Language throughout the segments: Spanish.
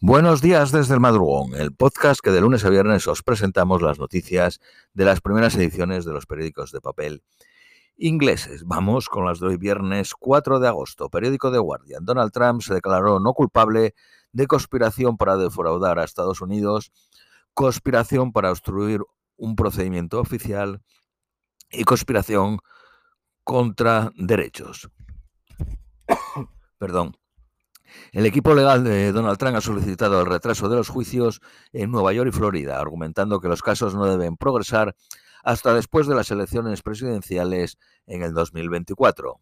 Buenos días desde el madrugón, el podcast que de lunes a viernes os presentamos las noticias de las primeras ediciones de los periódicos de papel ingleses. Vamos con las de hoy viernes 4 de agosto. Periódico de Guardian. Donald Trump se declaró no culpable de conspiración para defraudar a Estados Unidos, conspiración para obstruir un procedimiento oficial y conspiración contra derechos. Perdón. El equipo legal de Donald Trump ha solicitado el retraso de los juicios en Nueva York y Florida, argumentando que los casos no deben progresar hasta después de las elecciones presidenciales en el 2024.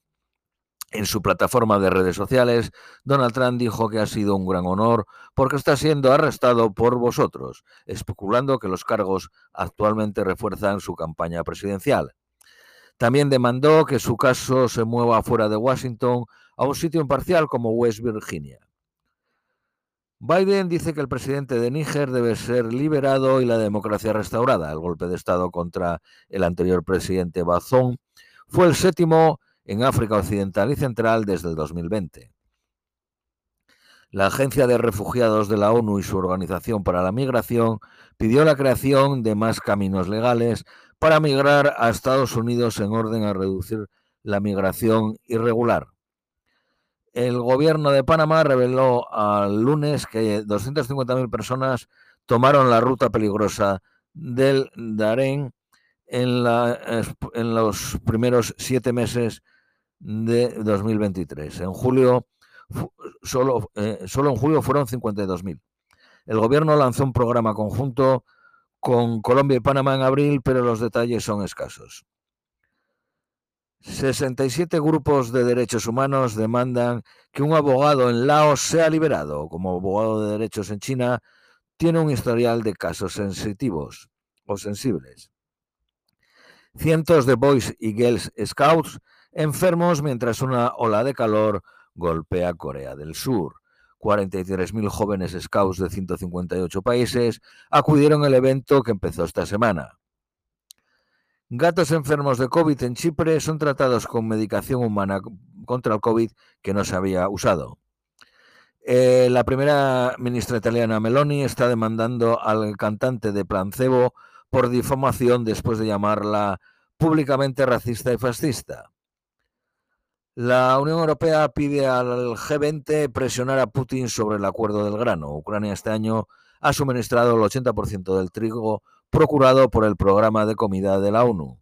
En su plataforma de redes sociales, Donald Trump dijo que ha sido un gran honor porque está siendo arrestado por vosotros, especulando que los cargos actualmente refuerzan su campaña presidencial. También demandó que su caso se mueva fuera de Washington a un sitio imparcial como West Virginia. Biden dice que el presidente de Níger debe ser liberado y la democracia restaurada. El golpe de Estado contra el anterior presidente Bazoum fue el séptimo en África Occidental y Central desde el 2020. La Agencia de Refugiados de la ONU y su Organización para la Migración pidió la creación de más caminos legales para migrar a Estados Unidos en orden a reducir la migración irregular. El gobierno de Panamá reveló al lunes que 250.000 personas tomaron la ruta peligrosa del Darén en, en los primeros siete meses de 2023. En julio, solo, eh, solo en julio fueron 52.000. El gobierno lanzó un programa conjunto con Colombia y Panamá en abril, pero los detalles son escasos. 67 grupos de derechos humanos demandan que un abogado en Laos sea liberado. Como abogado de derechos en China, tiene un historial de casos sensitivos o sensibles. Cientos de Boys y Girls Scouts enfermos mientras una ola de calor golpea Corea del Sur. 43.000 jóvenes scouts de 158 países acudieron al evento que empezó esta semana. Gatos enfermos de COVID en Chipre son tratados con medicación humana contra el COVID que no se había usado. Eh, la primera ministra italiana Meloni está demandando al cantante de Plancebo por difamación después de llamarla públicamente racista y fascista. La Unión Europea pide al G20 presionar a Putin sobre el acuerdo del grano. Ucrania este año ha suministrado el 80% del trigo procurado por el programa de comida de la ONU.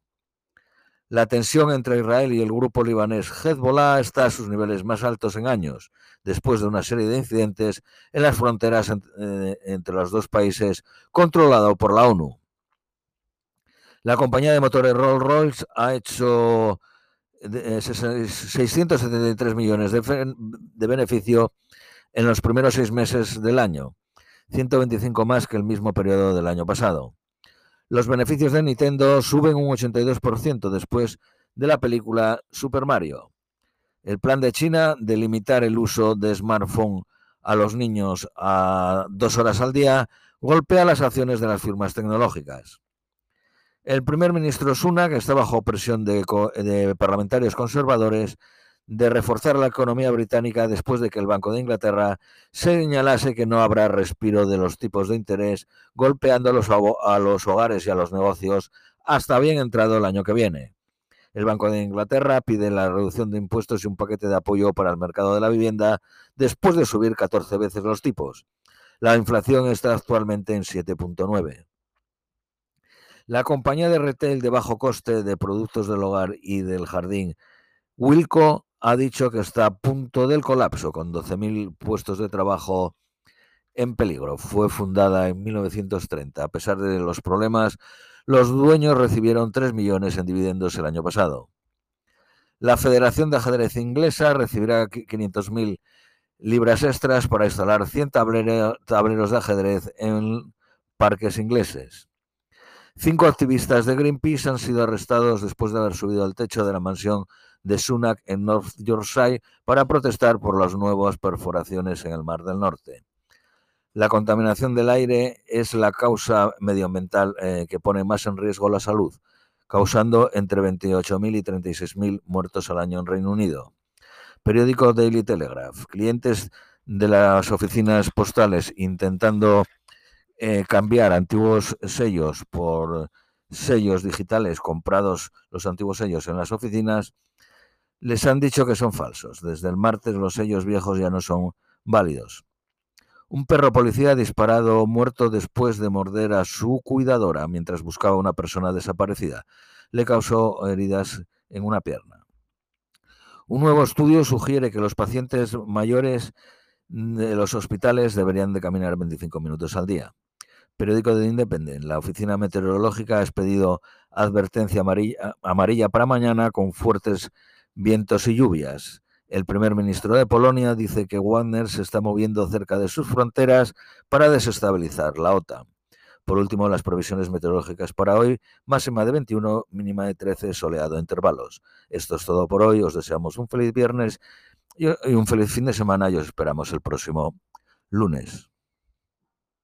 La tensión entre Israel y el grupo libanés Hezbollah está a sus niveles más altos en años, después de una serie de incidentes en las fronteras eh, entre los dos países controlado por la ONU. La compañía de motores Rolls-Royce ha hecho 673 eh, millones de, de beneficio en los primeros seis meses del año, 125 más que el mismo periodo del año pasado. Los beneficios de Nintendo suben un 82% después de la película Super Mario. El plan de China de limitar el uso de smartphone a los niños a dos horas al día golpea las acciones de las firmas tecnológicas. El primer ministro Sunak está bajo presión de, parlamentarios conservadores de reforzar la economía británica después de que el Banco de Inglaterra señalase que no habrá respiro de los tipos de interés, golpeando a los, a los hogares y a los negocios hasta bien entrado el año que viene. El Banco de Inglaterra pide la reducción de impuestos y un paquete de apoyo para el mercado de la vivienda después de subir 14 veces los tipos. La inflación está actualmente en 7.9. La compañía de retail de bajo coste de productos del hogar y del jardín, Wilco, ha dicho que está a punto del colapso, con 12.000 puestos de trabajo en peligro. Fue fundada en 1930. A pesar de los problemas, los dueños recibieron 3 millones en dividendos el año pasado. La Federación de Ajedrez Inglesa recibirá 500.000 libras extras para instalar 100 tableros de ajedrez en parques ingleses. Cinco activistas de Greenpeace han sido arrestados después de haber subido al techo de la mansión de Sunak en North Yorkshire para protestar por las nuevas perforaciones en el Mar del Norte. La contaminación del aire es la causa medioambiental eh, que pone más en riesgo la salud, causando entre 28.000 y 36.000 muertos al año en Reino Unido. Periódico Daily Telegraph. Clientes de las oficinas postales intentando eh, cambiar antiguos sellos por sellos digitales comprados los antiguos sellos en las oficinas, les han dicho que son falsos. Desde el martes los sellos viejos ya no son válidos. Un perro policía disparado muerto después de morder a su cuidadora mientras buscaba a una persona desaparecida. Le causó heridas en una pierna. Un nuevo estudio sugiere que los pacientes mayores de los hospitales deberían de caminar 25 minutos al día. Periódico de Independent. La oficina meteorológica ha expedido advertencia amarilla, amarilla para mañana con fuertes vientos y lluvias. El primer ministro de Polonia dice que Wagner se está moviendo cerca de sus fronteras para desestabilizar la OTAN. Por último, las previsiones meteorológicas para hoy, máxima de 21, mínima de 13, soleado a intervalos. Esto es todo por hoy, os deseamos un feliz viernes y un feliz fin de semana y os esperamos el próximo lunes.